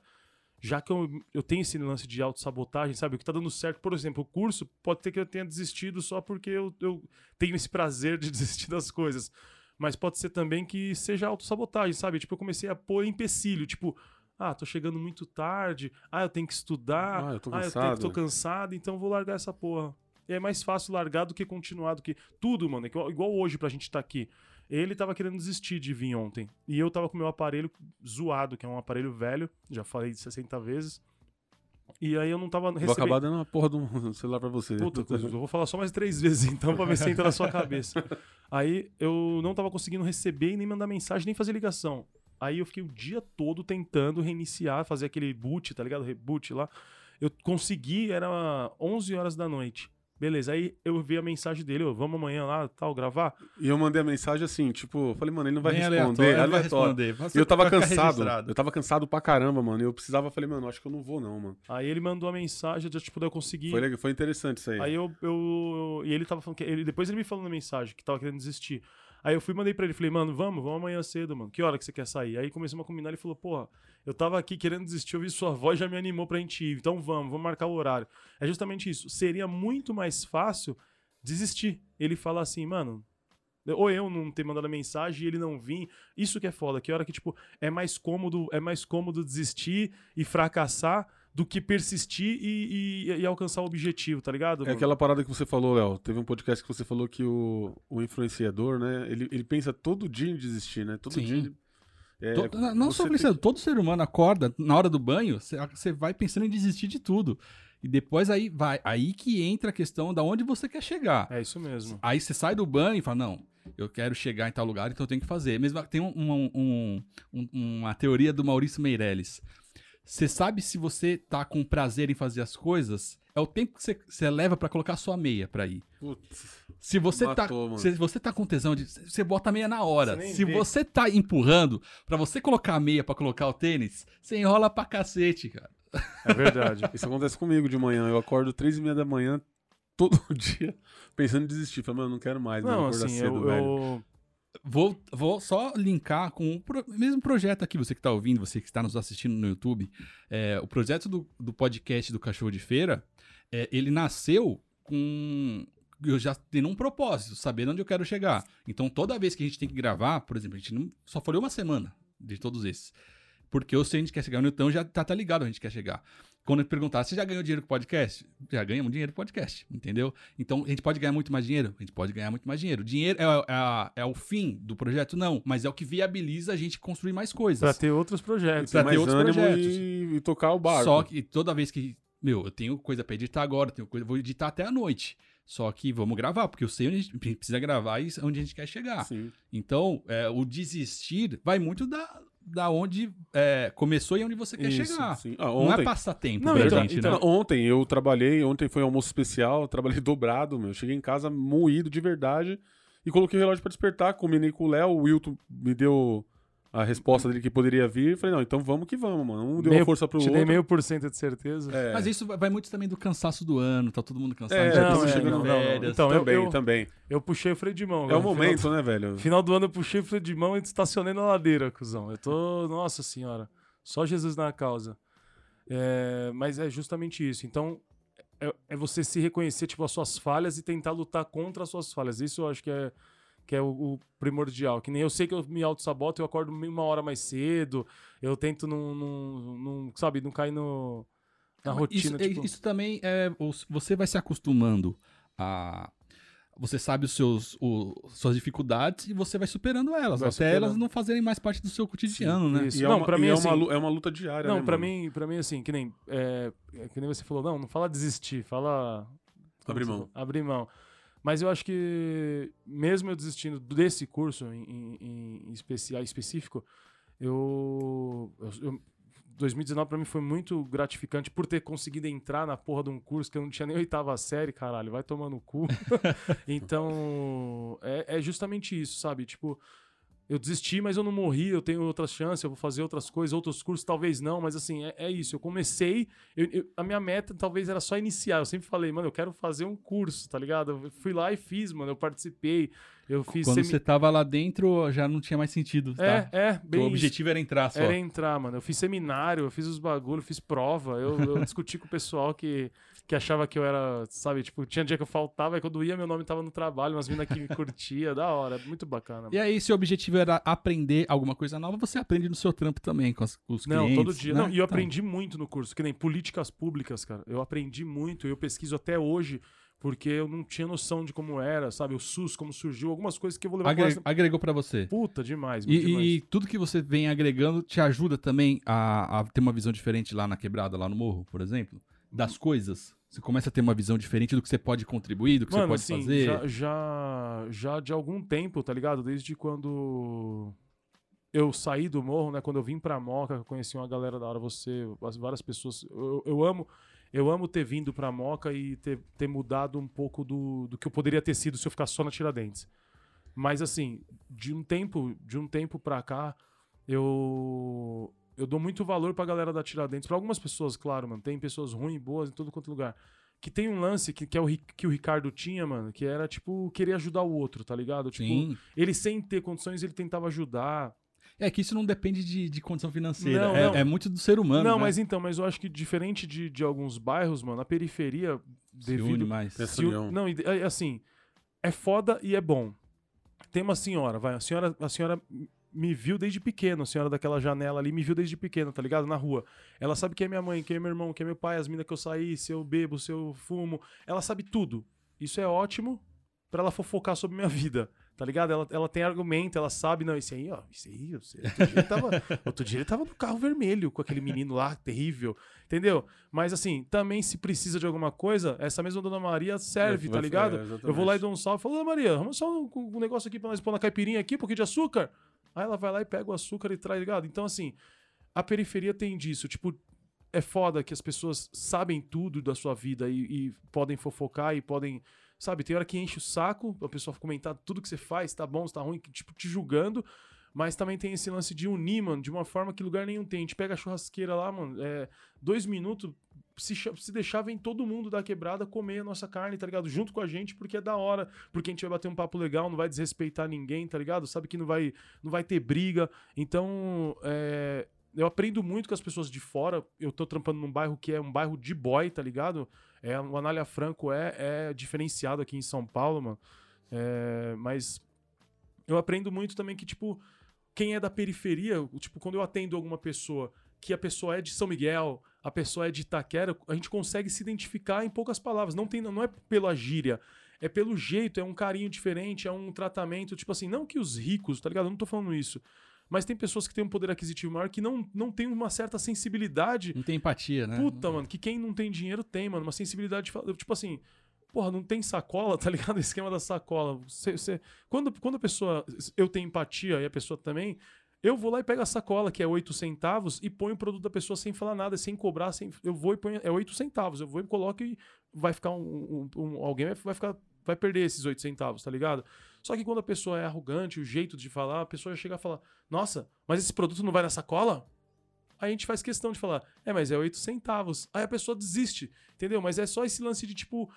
Já que eu, eu tenho esse lance de autossabotagem, sabe? O que tá dando certo, por exemplo, o curso, pode ter que eu tenha desistido só porque eu, eu tenho esse prazer de desistir das coisas. Mas pode ser também que seja autossabotagem, sabe? Tipo, eu comecei a pôr empecilho, tipo, ah, tô chegando muito tarde, ah, eu tenho que estudar, Ah, eu tô ah, eu tenho, cansado. tô cansado, então vou largar essa porra. E é mais fácil largar do que continuar, do que tudo, mano. É igual, hoje pra gente estar aqui. Ele tava querendo desistir de vir ontem. E eu tava com meu aparelho zoado, que é um aparelho velho, já falei 60 vezes. E aí eu não tava Vou recebendo. acabar dando uma porra um celular pra você. Puta, eu vou falar só mais três vezes então pra ver se entra na sua cabeça. Aí eu não tava conseguindo receber nem mandar mensagem, nem fazer ligação. Aí eu fiquei o dia todo tentando reiniciar, fazer aquele boot, tá ligado? Reboot lá. Eu consegui, era 11 horas da noite. Beleza, aí eu vi a mensagem dele, ô, vamos amanhã lá, tal, gravar? E eu mandei a mensagem assim, tipo, falei, mano, ele não vai Bem responder. aleatório, ele vai aleatório. responder. E Você eu tava vai cansado. Eu tava cansado pra caramba, mano. E eu precisava, falei, mano, acho que eu não vou, não, mano. Aí ele mandou a mensagem, eu, tipo, eu consegui. Foi, legal, foi interessante isso aí. Aí eu, eu. E ele tava falando que. Ele, depois ele me falou na mensagem que tava querendo desistir. Aí eu fui mandei pra ele, falei, mano, vamos, vamos amanhã cedo, mano. Que hora que você quer sair? Aí começamos a combinar, ele falou, porra, eu tava aqui querendo desistir, eu vi sua voz, já me animou pra gente ir. Então vamos, vamos marcar o horário. É justamente isso. Seria muito mais fácil desistir. Ele fala assim, mano, ou eu não ter mandado a mensagem e ele não vir. Isso que é foda, que hora que, tipo, é mais cômodo, é mais cômodo desistir e fracassar do que persistir e, e- e alcançar o objetivo, tá ligado? É mano? aquela parada que você falou, Léo. Teve um podcast que você falou que o, o influenciador, né? Ele, ele pensa todo dia em desistir, né? Todo Sim. dia. ele- é, To- não- só tem- pensando, todo ser humano acorda na hora do banho, você vai pensando em desistir de tudo. E depois aí vai, aí que entra a questão da onde você quer chegar. É isso mesmo. Aí você sai do banho e fala, não, eu quero chegar em tal lugar, então eu tenho que fazer. Mesmo tem um- um- um- uma teoria do Maurício Meirelles. Você sabe se você tá com prazer em fazer as coisas, é o tempo que você, você leva pra colocar a sua meia pra ir. Putz, Se você, Matou, tá, mano. se você tá com tesão de. Você bota a meia na hora. Se vê. você tá empurrando pra você colocar a meia pra colocar o tênis, você enrola pra cacete, cara. É verdade. isso acontece comigo de manhã. Eu acordo três e meia da manhã todo dia pensando em desistir. Falei, mano, não quero mais, não, acordar assim, cedo, eu, velho. eu- Vou, vou só linkar com o pro- mesmo projeto aqui, você que tá ouvindo, você que está nos assistindo no YouTube. É, o projeto do, do podcast do Cachorro de Feira, é, ele nasceu com. Eu já tendo um propósito, sabendo onde eu quero chegar. Então, toda vez que a gente tem que gravar, por exemplo, a gente não, só falou uma semana de todos esses. Porque eu sei onde a gente quer chegar, o Newton já tá, tá ligado onde a gente quer chegar. Quando eu perguntar, você já ganhou dinheiro com podcast? Já ganhamos dinheiro com podcast, entendeu? Então, a gente pode ganhar muito mais dinheiro? A gente pode ganhar muito mais dinheiro. Dinheiro é, é é o fim do projeto? Não, mas é o que viabiliza a gente construir mais coisas. pra ter outros projetos. pra Ter outros projetos. e, e tocar o barco. Só que toda vez que. Meu, eu tenho coisa pra editar agora, tenho coisa, vou editar até a noite. Só que vamos gravar, porque eu sei onde a gente precisa gravar e onde a gente quer chegar. Sim. Então, é, o desistir vai muito da, da onde é, começou e onde você quer Isso, chegar. Ah, Não ontem, é passatempo Não, pra então- gente, então- né? Não, ontem eu trabalhei, ontem foi almoço especial, trabalhei dobrado, meu. Cheguei em casa moído de verdade e coloquei o relógio pra despertar, combinei com o Léo, o Wilton me deu a resposta dele que poderia vir, falei, não, então vamos que vamos, mano. Um deu Meio- uma força pro Te outro. dei meio por cento de certeza. É, Mas isso vai muito também do cansaço do ano, tá todo mundo cansado. É, já não, estamos é, chegando não, não, não. férias. Então, eu- também, eu- também. Eu puxei o freio de mão. É o momento, né, velho? Final, final do ano eu puxei o freio de mão e estacionei na ladeira, cuzão. Eu tô. Nossa senhora. Só Jesus na causa. É, mas é justamente isso. Então, é, é você se reconhecer, tipo, as suas falhas e tentar lutar contra as suas falhas. Isso eu acho que é, que é o, o primordial. Que nem eu sei que eu me auto-saboto, eu acordo uma hora mais cedo, eu tento não, não, não, sabe, não cair no, na Mas rotina. Isso, é- tipo, isso também é. Você vai se acostumando a. Você sabe os seus, o- suas dificuldades e você vai superando elas, Vai até superando. elas não fazerem mais parte do seu cotidiano, né? isso. E é, Não, uma, pra e mim, é, assim- uma, é uma luta diária, Não, né, pra mano? mim, pra mim, assim, que nem, é, é que nem você falou, não, não fala desistir, fala... Abrir mão. Abrir mão. Mas eu acho que, mesmo eu desistindo desse curso em, em, em especial, específico, eu, eu, eu- 2019 pra mim foi muito gratificante por ter conseguido entrar na porra de um curso que eu não tinha nem oitava série, caralho, vai tomar no cu. então, é, é justamente isso, sabe? Tipo, eu desisti, mas eu não morri, eu tenho outras chances, eu vou fazer outras coisas, outros cursos talvez não, mas assim, é, é isso. Eu comecei, eu- eu- a minha meta talvez era só iniciar. Eu sempre falei, mano, eu quero fazer um curso, tá ligado? Eu fui lá e fiz, mano, eu participei, eu fiz. Quando semi- você tava lá dentro, já não tinha mais sentido. É, tá? é, o bem. isso. objetivo era entrar só. Era entrar, mano. Eu fiz seminário, eu fiz os bagulho, fiz prova. Eu, eu discuti com o pessoal que, que achava que eu era, sabe, tipo, tinha dia que eu faltava, e quando ia, meu nome tava no trabalho, umas minas que me curtia, da hora, muito bacana. E aí, se o objetivo era aprender alguma coisa nova, você aprende no seu trampo também, com, as- com os Não, clientes. todo dia. né? Não, e eu Então, aprendi muito no curso, que nem políticas públicas, cara. Eu aprendi muito, eu pesquiso até hoje, porque eu não tinha noção de como era, sabe? O SUS, como surgiu, algumas coisas que eu vou levar agre- resto- agregou pra você. Puta, demais, E, demais. e tudo que você vem agregando te ajuda também a, a ter uma visão diferente lá na quebrada, lá no morro, por exemplo? Das coisas. Você começa a ter uma visão diferente do que você pode contribuir, do que Mano, você pode assim, fazer. Já, já, já de algum tempo, tá ligado? Desde quando eu saí do morro, né? Quando eu vim pra Moca, conheci uma galera da hora, você, as- várias pessoas. Eu, eu amo. Eu amo ter vindo pra Moca e ter, ter mudado um pouco do, do que eu poderia ter sido se eu ficasse só na Tiradentes. Mas assim, de um tempo, de um tempo pra cá, eu eu dou muito valor pra galera da Tiradentes. Pra algumas pessoas, claro, mano, tem pessoas ruins, boas em todo quanto lugar. que tem um lance que, que é o que o Ricardo tinha, mano, que era, tipo, querer ajudar o outro, tá ligado? Tipo, Sim. ele sem ter condições, ele tentava ajudar. É que isso não depende de, de condição financeira. Não, é, não. é muito do ser humano. não, né? mas então, mas eu acho que diferente de, de alguns bairros, mano, a periferia, Se une mais. Se não, é, assim, é foda e é bom. Tem uma senhora, vai, a senhora, a senhora me viu desde pequeno, a senhora daquela janela ali me viu desde pequeno, tá ligado? Na rua. Ela sabe quem é minha mãe, quem é meu irmão, quem é meu pai, as minas que eu saí, se eu bebo, se eu fumo. Ela sabe tudo. Isso é ótimo pra ela fofocar sobre minha vida, tá ligado? Ela, ela tem argumento, ela sabe, não, esse aí, ó, esse aí, eu outro dia, ele tava, outro dia ele tava no carro vermelho com aquele menino lá, terrível, entendeu? Mas assim, também se precisa de alguma coisa, essa mesma Dona Maria serve, Vai- tá ligado? é. Eu vou lá e dou um salve, falo, Dona Maria, vamos só um, um negócio aqui pra nós pôr na caipirinha aqui, um pouquinho de açúcar. Aí ela vai lá e pega o açúcar e traz, ligado? Então assim, a periferia tem disso, tipo, é foda que as pessoas sabem tudo da sua vida e, e podem fofocar e podem. Sabe, tem hora que enche o saco, a pessoa comentar tudo que você faz, tá bom, tá ruim, tipo, te julgando. Mas também tem esse lance de unir, mano, de uma forma que lugar nenhum tem. A gente pega a churrasqueira lá, mano, é, dois minutos, se, se deixar, vem todo mundo da quebrada comer a nossa carne, tá ligado? Junto com a gente, porque é da hora, porque a gente vai bater um papo legal, não vai desrespeitar ninguém, tá ligado? Sabe que não vai, não vai ter briga. Então, é, eu aprendo muito com as pessoas de fora. Eu tô trampando num bairro que é um bairro de boy, tá ligado? É, o Anália Franco é, é diferenciado aqui em São Paulo, mano. É, mas eu aprendo muito também que, tipo, quem é da periferia, tipo, quando eu atendo alguma pessoa que a pessoa é de São Miguel, a pessoa é de Itaquera, a gente consegue se identificar em poucas palavras. Não, tem, não é pela gíria, é pelo jeito, é um carinho diferente, é um tratamento, tipo assim, não que os ricos, tá ligado? Eu não tô falando isso. Mas tem pessoas que têm um poder aquisitivo maior que não, não tem uma certa sensibilidade Não tem empatia, né? Puta, mano, que quem não tem dinheiro tem, mano. Uma sensibilidade. Tipo assim, porra, não tem sacola, tá ligado? O esquema da sacola. Você, você- quando, quando a pessoa. Eu tenho empatia e a pessoa também. Eu vou lá e pego a sacola, que é 8 centavos, e ponho o produto da pessoa sem falar nada, sem cobrar, sem. Eu vou e ponho. É 8 centavos. Eu vou e coloco e vai ficar um. um- um- alguém vai, vai ficar. Vai perder esses 8 centavos, tá ligado? Só que quando a pessoa é arrogante, o jeito de falar, a pessoa já chega a falar: Nossa, mas esse produto não vai na sacola? Aí a gente faz questão de falar, é, mas é 8 centavos. Aí a pessoa desiste, entendeu? Mas é só esse lance de, tipo,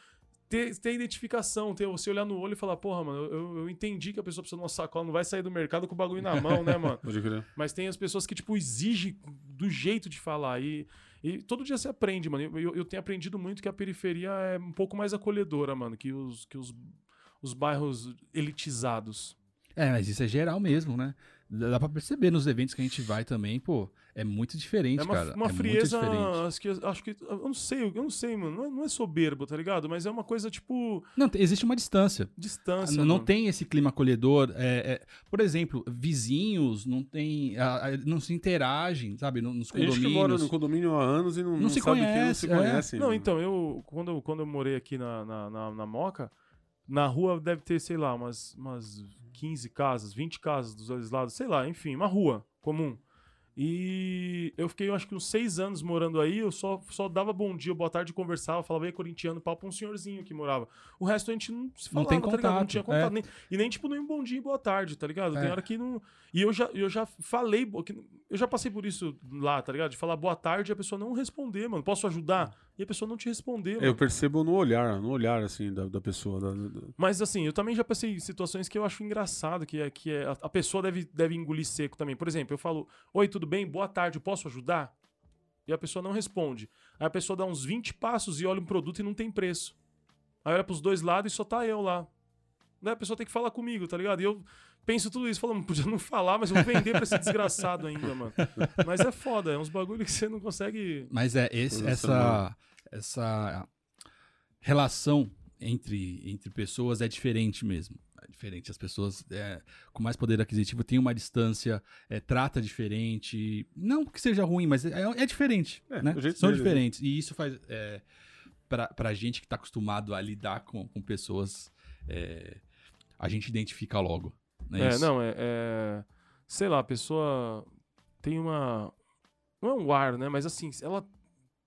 ter, ter identificação, ter você olhar no olho e falar, porra, mano, eu, eu entendi que a pessoa precisa de uma sacola, não vai sair do mercado com o bagulho na mão, né, mano? Pode crer. Mas tem as pessoas que, tipo, exigem do jeito de falar. E, e todo dia você aprende, mano. Eu, eu, eu tenho aprendido muito que a periferia é um pouco mais acolhedora, mano, que os, que os, os bairros elitizados. É, mas isso é geral mesmo, né? Dá pra perceber nos eventos que a gente vai também, pô, é muito diferente, É uma, cara. uma é frieza, muito diferente. acho que, acho que. Eu não sei, eu não sei, mano. Não é, não é soberbo, tá ligado? Mas é uma coisa, tipo, Não, existe uma distância. distância. não não tem esse clima acolhedor. é, é, por exemplo, vizinhos não tem, a- a- não se interagem, sabe? no- Nos Tem gente que mora condomínios. no condomínio há anos e não, Não não se sabe quem não conhece, se é. conhece. Não, mano. então, eu. Quando, eu- quando eu morei aqui na, na, na, na Moca, na rua deve ter, sei lá, umas, umas 15 casas, 20 casas dos dois lados, sei lá, enfim, uma rua comum. E eu fiquei, eu acho que uns seis anos morando aí, eu só, só dava bom dia, boa tarde, conversava, falava, ei, corintiano, pau pra um senhorzinho que morava. O resto a gente não se Não falava, tem tá ligado? Não contato, tinha é. contato. Nem, e nem, tipo, nem bom dia e boa tarde, tá ligado? Tem É. hora que não... E eu já, eu já falei, eu já passei por isso lá, tá ligado? De falar boa tarde e a pessoa não responder, mano. Posso ajudar? E a pessoa não te responder, mano. Eu percebo no olhar, no olhar, assim, da, da pessoa. da- da- Mas assim, eu também já passei em situações que eu acho engraçado, que é que é, a, pessoa deve, deve engolir seco também. Por exemplo, eu falo, oi, tudo bem? Boa tarde, posso ajudar? E a pessoa não responde. Aí a pessoa dá uns 20 passos e olha um produto e não tem preço. Aí olha pros dois lados e só tá eu lá. Daí a pessoa tem que falar comigo, tá ligado? E eu penso tudo isso, falando, podia não falar, mas eu vou vender pra esse desgraçado ainda, mano. Mas é foda, é uns bagulho que você não consegue. Mas é esse, essa, essa relação entre, entre pessoas é diferente mesmo. É diferente. As pessoas é, com mais poder aquisitivo têm uma distância, é, trata diferente. Não que seja ruim, mas é, é diferente. É, né? São deles, né? diferentes. E isso faz. É, pra, pra gente que tá acostumado a lidar com, com pessoas, é, a gente identifica logo. Não é, É, isso? não, é, é- Sei lá, a pessoa tem uma. Não é um ar, né? Mas assim, ela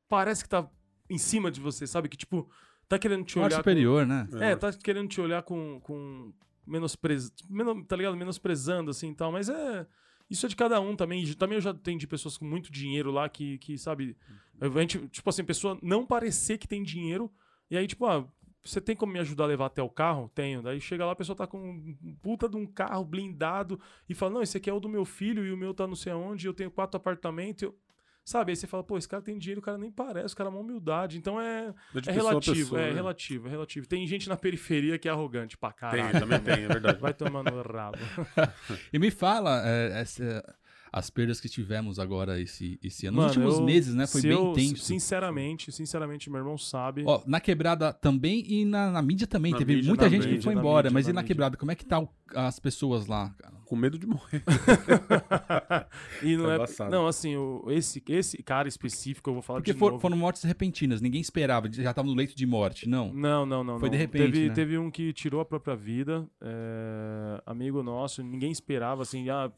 parece que tá em cima de você, sabe? Que tipo, tá querendo te Um ar olhar. superior, né? Com... É, tá querendo te olhar com. com menospres... menos, tá ligado? Menosprezando, assim e tal. Mas é. Isso é de cada um também. Também eu já atendi pessoas com muito dinheiro lá que, que sabe. A gente, tipo assim, a pessoa não parecer que tem dinheiro. E aí, tipo, ah, você tem como me ajudar a levar até o carro? Tenho. Daí chega lá, a pessoa tá com um puta de um carro blindado e fala: Não, esse aqui é o do meu filho e o meu tá não sei aonde, eu tenho quatro apartamentos. Eu... Sabe? Aí você fala, pô, esse cara tem dinheiro, o cara nem parece, o cara é uma humildade. Então é, é relativo, pessoa, é né? relativo, é relativo. Tem gente na periferia que é arrogante pra Tem, caralho. também tem, é verdade. Vai tomando rabo. E me fala, é, essa- as perdas que tivemos agora esse, esse ano. Mano, Nos últimos eu- meses, né? Foi bem eu- intenso. Sinceramente, sinceramente, meu irmão sabe. Ó, na quebrada também e na, na mídia também. Na Teve mídia muita gente que foi embora. mídia, mas na e na mídia. quebrada? Como é que tá o- as pessoas lá, cara? Com medo de morrer. e não É é. embaçado. Não, assim, o- esse, esse cara específico, eu vou falar Porque de for- novo. foram mortes repentinas. Ninguém esperava. Já tava no leito de morte. Não. Não, não, não. Foi não. de repente, Teve, né? teve um que tirou a própria vida, é, amigo nosso, ninguém esperava, assim. ah,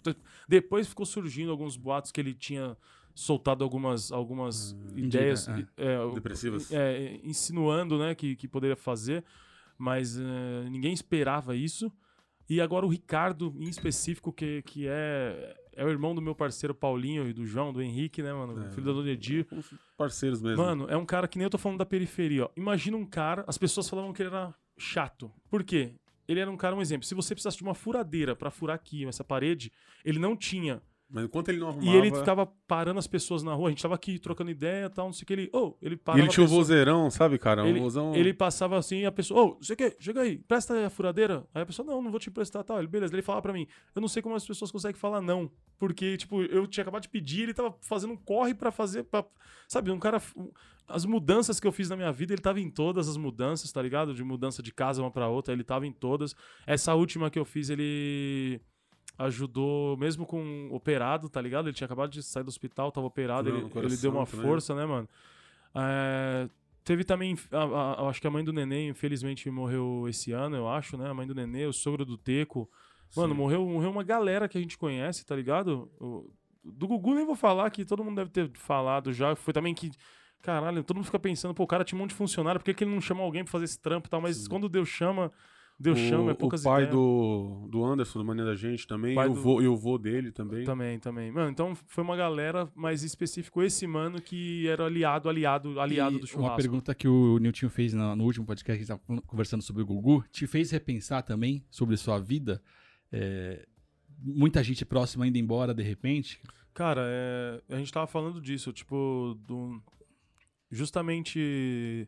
depois ficou surgindo alguns boatos que ele tinha soltado algumas, algumas Hum, ideias é, o- Depressivas. é, insinuando né, que, que poderia fazer, mas é, ninguém esperava isso. E agora o Ricardo, em específico, que, que é, é o irmão do meu parceiro Paulinho e do João, do Henrique, né, mano? É. Filho da Dona Edir. Parceiros mesmo. Mano, é um cara que nem eu tô falando da periferia, ó. Imagina um cara, as pessoas falavam que ele era chato. Por quê? Ele era um cara, um exemplo. Se você precisasse de uma furadeira pra furar aqui, essa parede, ele não tinha. Mas enquanto ele não arrumava... E ele ficava parando as pessoas na rua. A gente tava aqui trocando ideia e tal, não sei o que. Ele, ô, ele E parava. ele tinha o pessoa- vozeirão, sabe, cara? Um ele, vozão... ele passava assim e a pessoa, ô, você quer? Chega aí, presta aí a furadeira. Aí a pessoa, não, não vou te emprestar tal. Ele, beleza. Ele falava pra mim, eu não sei como as pessoas conseguem falar não. Porque, tipo, eu tinha acabado de pedir, ele tava fazendo um corre pra fazer. Pra... Sabe, um cara. As mudanças que eu fiz na minha vida, ele tava em todas as mudanças, tá ligado? De mudança de casa uma pra outra, ele tava em todas. Essa última que eu fiz, ele ajudou, mesmo com operado, tá ligado? Ele tinha acabado de sair do hospital, tava operado, Furando ele, coração ele deu uma também. força, né, mano? É, teve também, a- a- acho que a mãe do neném, infelizmente, morreu esse ano, eu acho, né? A mãe do neném, o sogro do Teco. Mano, Sim. morreu, morreu uma galera que a gente conhece, tá ligado? O- do Gugu nem vou falar, que todo mundo deve ter falado já. Foi também que. Caralho, todo mundo fica pensando, pô, o cara tinha um monte de funcionário, por que, que ele não chama alguém pra fazer esse trampo e tal? Mas Sim. quando Deus chama, Deus chama, é o poucas pai ideias. do, do Anderson, do Mania da Gente também, e o, do- vô, e o vô dele também. Também, também. Mano, então foi uma galera, mais específico esse mano que era aliado, aliado, aliado E do churrasco. Uma pergunta que o Nilton fez na- no último podcast que a gente estava conversando sobre o Gugu, te fez repensar também sobre sua vida? É, muita gente próxima indo embora de repente? Cara, é, a gente tava falando disso, tipo, do, justamente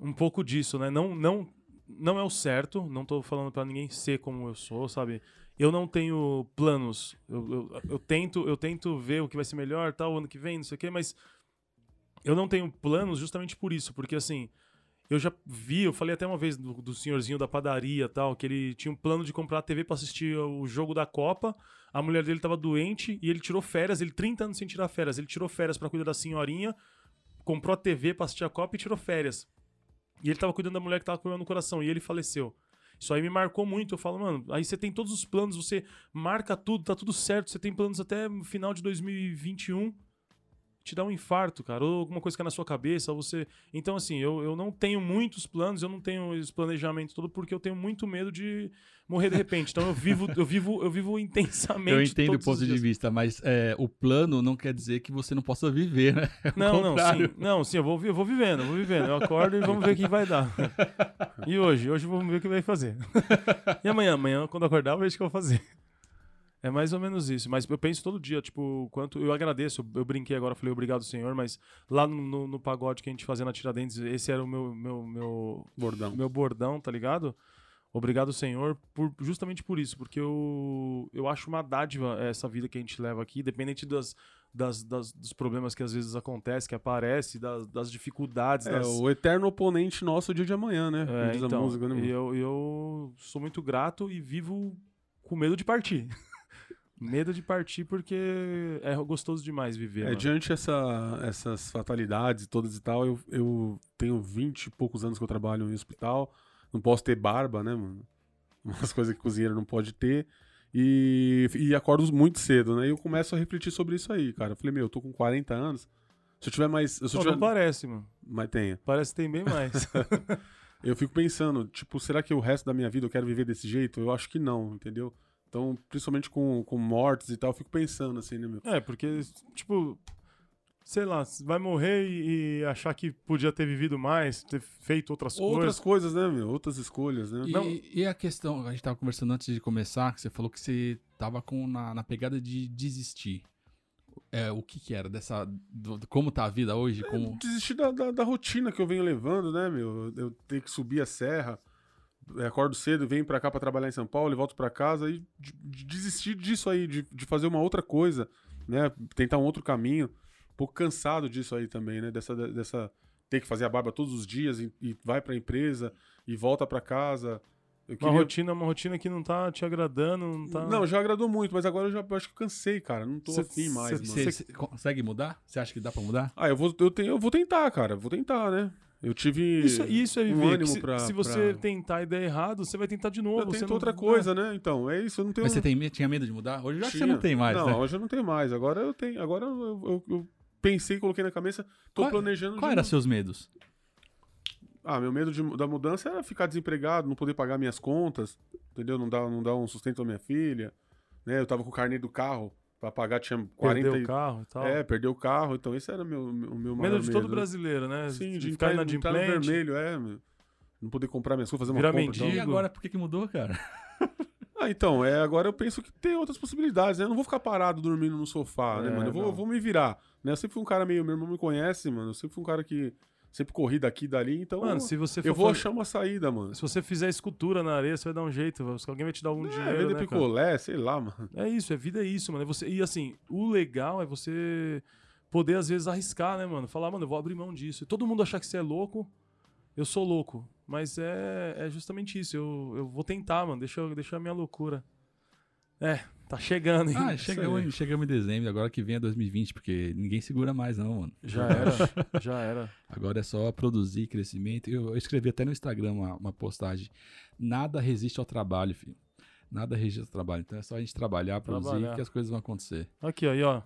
um pouco disso, né? Não, não, não é o certo, não tô falando pra ninguém ser como eu sou, sabe? Eu não tenho planos. Eu, eu, eu tento, eu tento ver o que vai ser melhor, tal, ano que vem, não sei o quê, mas eu não tenho planos justamente por isso, porque assim, eu já vi, eu falei até uma vez do, do senhorzinho da padaria tal, que ele tinha um plano de comprar a TV pra assistir o jogo da Copa. A mulher dele tava doente e ele tirou férias, ele 30 anos sem tirar férias, ele tirou férias pra cuidar da senhorinha, comprou a TV pra assistir a Copa e tirou férias. E ele tava cuidando da mulher que tava com problema no coração e ele faleceu. Isso aí me marcou muito. Eu falo, mano, aí você tem todos os planos, você marca tudo, tá tudo certo, você tem planos até final de 2021 te dá um infarto, cara, ou alguma coisa que é na sua cabeça, você. Então, assim, eu, eu não tenho muitos planos, eu não tenho esse planejamento todo, porque eu tenho muito medo de morrer de repente. Então eu vivo, eu vivo, eu vivo intensamente. Eu entendo o ponto de vista, mas é, o plano não quer dizer que você não possa viver, né? É Não, não, sim. Não, sim, eu vou, eu vou vivendo, eu vou vivendo. Eu acordo e vamos ver o que vai dar. E hoje? Hoje vamos ver o que vai fazer. E amanhã? Amanhã, quando acordar, eu vejo o que eu vou fazer. É mais ou menos isso. Mas eu penso todo dia, tipo, quanto. Eu agradeço. Eu, brinquei agora, falei obrigado, senhor, mas lá no, no, no pagode que a gente fazia na Tiradentes, esse era o meu, meu, meu, Bordão. meu bordão, tá ligado? Obrigado, Senhor, por, justamente por isso, porque eu, eu acho uma dádiva essa vida que a gente leva aqui, dependente das, das, das- dos problemas que às vezes acontecem, que aparecem, das, das dificuldades. É, das, o eterno oponente nosso o dia de amanhã, né? É, então, música, né, e eu, eu sou muito grato e vivo com medo de partir. medo de partir porque é gostoso demais viver. É, mano. diante essa, essas fatalidades todas e tal, eu, eu tenho 20 e poucos anos que eu trabalho em hospital, não posso ter barba, né, mano? Umas coisas que cozinheiro não pode ter. E, e acordo muito cedo, né? E eu começo a refletir sobre isso aí, cara. Eu falei, meu, eu tô com 40 anos. Se eu tiver mais. Se eu Não, tiver... não parece, mano. Mas tenha. Parece que tem bem mais. Eu fico pensando, tipo, será que o resto da minha vida eu quero viver desse jeito? Eu acho que não, entendeu? Então, principalmente com, com mortes e tal, eu fico pensando assim, né, meu? É, porque, tipo, sei lá, vai morrer e, e achar que podia ter vivido mais, ter feito outras, Outras coisas. coisas, né, meu? Outras escolhas, né? E, Não. e a questão, a gente tava conversando antes de começar, que você falou que você tava com, na, na pegada de desistir. É, o que que era? Dessa, do- do- como tá a vida hoje? Como... Desistir da, da, da rotina que eu venho levando, né, meu? Eu tenho que subir a serra, acordo cedo, venho pra cá pra trabalhar em São Paulo e volto pra casa e de, de desistir disso aí, de, de fazer uma outra coisa, né? Tentar um outro caminho. Um pouco cansado disso aí também, né? Dessa, dessa ter que fazer a barba todos os dias e, e vai pra empresa e volta pra casa. Eu Uma queria- rotina, uma rotina que não tá te agradando, não tá. Não, já agradou muito, mas agora eu já acho que eu cansei, cara. Não tô Cê- afim mais, cê- mano. Você, você consegue mudar? Você acha que dá pra mudar? Ah, eu vou, eu, tenho, eu vou tentar, cara. Vou tentar, né? Eu tive. Isso, isso é um viver. que ânimo se, pra- se você pra- tentar e der errado, você vai tentar de novo. Eu tento não- outra coisa, né? Então, é isso. Eu não tenho. Mas você tem, tinha medo de mudar? Hoje já você não tem mais, Não, né? hoje eu não tenho mais. Agora eu tenho. Agora eu, eu- eu pensei, coloquei na cabeça, tô Qual- planejando. Qual de- era seus medos? Ah, meu medo de- da mudança era ficar desempregado, não poder pagar minhas contas, entendeu? Não dar, não dar um sustento à minha filha. Né? Eu tava com o carnê do carro pra pagar, tinha 40 Perder e- o carro e tal. É, perdeu o carro, então esse era meu, meu, meu maior medo de todo medo, né? brasileiro, né? Sim, de ficar entrar, de entrar vermelho, é. meu. Não poder comprar minhas coisas, fazer uma Virar compra. mendigo. então. E agora, por que, que mudou, cara? Ah, então, é, agora eu penso que tem outras possibilidades, né? Eu não vou ficar parado dormindo no sofá, né, É, mano? Eu vou, eu vou me virar, né? Eu sempre fui um cara meio... Meu irmão me conhece, mano. Eu sempre fui um cara que sempre corri daqui e dali, então Mano, se você eu vou fazer- achar uma saída, mano. Se você fizer escultura na areia, você vai dar um jeito. Alguém vai te dar algum É, dinheiro. vender né, cara? picolé, sei lá, mano. É isso, é vida é isso, mano. É você, e assim, o legal é você poder, às vezes, arriscar, né, mano? Falar, mano, eu vou abrir mão disso. E todo mundo achar que você é louco, eu sou louco. Mas é, é justamente isso. Eu, eu vou tentar, mano. Deixa, eu- deixa a minha loucura. É, tá chegando, hein? Ah, chegamos, em- chegamos em dezembro, agora que vem é 2020, porque ninguém segura mais, não, mano. Já era, já era. Agora é só produzir crescimento. Eu, eu escrevi até no Instagram uma, uma postagem. Nada resiste ao trabalho, filho. Nada resiste ao trabalho. Então é só a gente trabalhar, produzir, Trabalhar. que as coisas vão acontecer. Aqui, ó, aí, ó.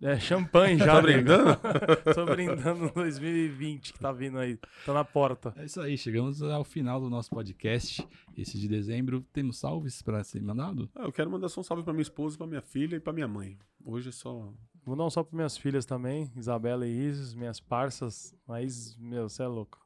É champanhe já. Tá nego. brindando? Tô brindando no 2020 que tá vindo aí. Tá na porta. É isso aí, chegamos ao final do nosso podcast. Esse de dezembro. Temos salves para ser mandado? Ah, eu quero mandar só um salve pra minha esposa, pra minha filha e pra minha mãe. Hoje é só... Vou dar um salve para minhas filhas também, Isabela e Isis, minhas parças. Mas, meu, você é louco.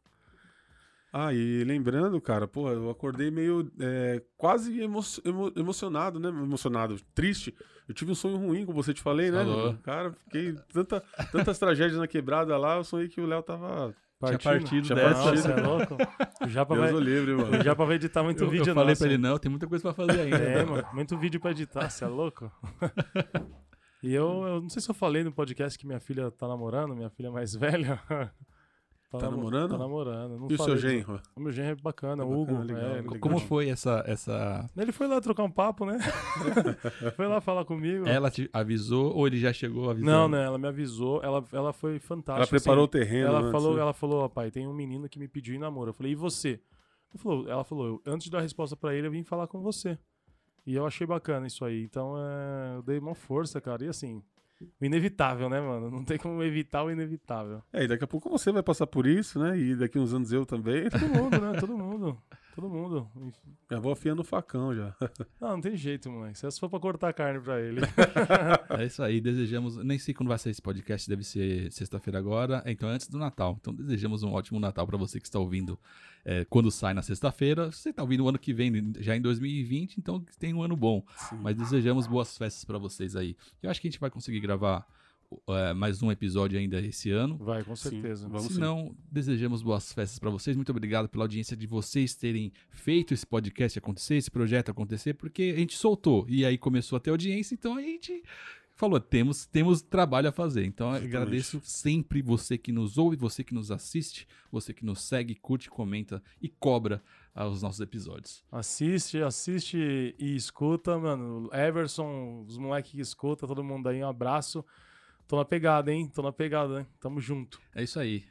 Ah, e lembrando, cara, pô, eu acordei meio é, quase emo- emo- emocionado, né? Emocionado, triste. Eu tive um sonho ruim, como você te falei, né? Falou. Cara, fiquei tanta, tantas tragédias na quebrada lá, eu sonhei que o Léo tava. Tinha partido Tinha dessa. Não, você é louco? O Japa Deus vai, o livre, mano. o Japa vai editar muito Eu, vídeo eu falei nosso, pra ele, não, tem muita coisa pra fazer ainda. É, mano, muito vídeo pra editar, você é louco? E eu, eu não sei se eu falei no podcast que minha filha tá namorando, minha filha mais velha. Tá namo- namorando? Tá namorando. Não E o seu genro? O meu genro é bacana, É o Hugo. bacana, legal, é, legal. Como foi essa, essa... Ele foi lá trocar um papo, né? foi lá falar comigo. Ela te avisou ou ele já chegou avisando? Não, né? Ela me avisou, ela, ela foi fantástica. Ela preparou assim. o terreno. Ela antes, falou, né? ela falou, ó, pai, tem um menino que me pediu em namoro. Eu falei, e você? Ela falou, ela falou, antes de dar a resposta pra ele, eu vim falar com você. E eu achei bacana isso aí. Então, é, eu dei uma força, cara. E assim, o inevitável, né, mano? Não tem como evitar o inevitável. É, e daqui a pouco você vai passar por isso, né? E daqui uns anos eu também. Todo mundo, né? Todo mundo. Todo mundo. Já vou afiando o facão já. Não, não tem jeito, moleque. Se for pra cortar carne pra ele. É isso aí, desejamos. Nem sei quando vai sair esse podcast, deve ser sexta-feira agora, então antes do Natal. Então desejamos um ótimo Natal pra você que está ouvindo é, quando sai na sexta-feira. Você está ouvindo o ano que vem, já em 2020, então tem um ano bom. Mas desejamos boas festas pra vocês aí. Eu acho que a gente vai conseguir gravar é, mais um episódio ainda esse ano. Vai, com Sim, certeza. vamos Se sim. não, desejamos boas festas pra vocês. Muito obrigado pela audiência de vocês terem feito esse podcast acontecer, esse projeto acontecer, porque a gente soltou e aí começou a ter audiência, então a gente falou, temos, temos trabalho a fazer. Então Exatamente. agradeço sempre você que nos ouve, você que nos assiste, você que nos segue, curte, comenta e cobra ah, os nossos episódios. Assiste, assiste e escuta, mano. Everson, os moleques que escuta, todo mundo aí, um abraço. Tô na pegada, hein? Tô na pegada, hein? Tamo junto. É isso aí.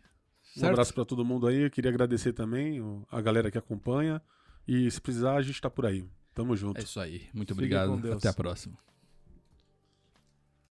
Um Certo? abraço pra todo mundo aí. Eu queria agradecer também a galera que acompanha. E se precisar, a gente tá por aí. Tamo junto. É isso aí. Muito Fique obrigado. Até a próxima.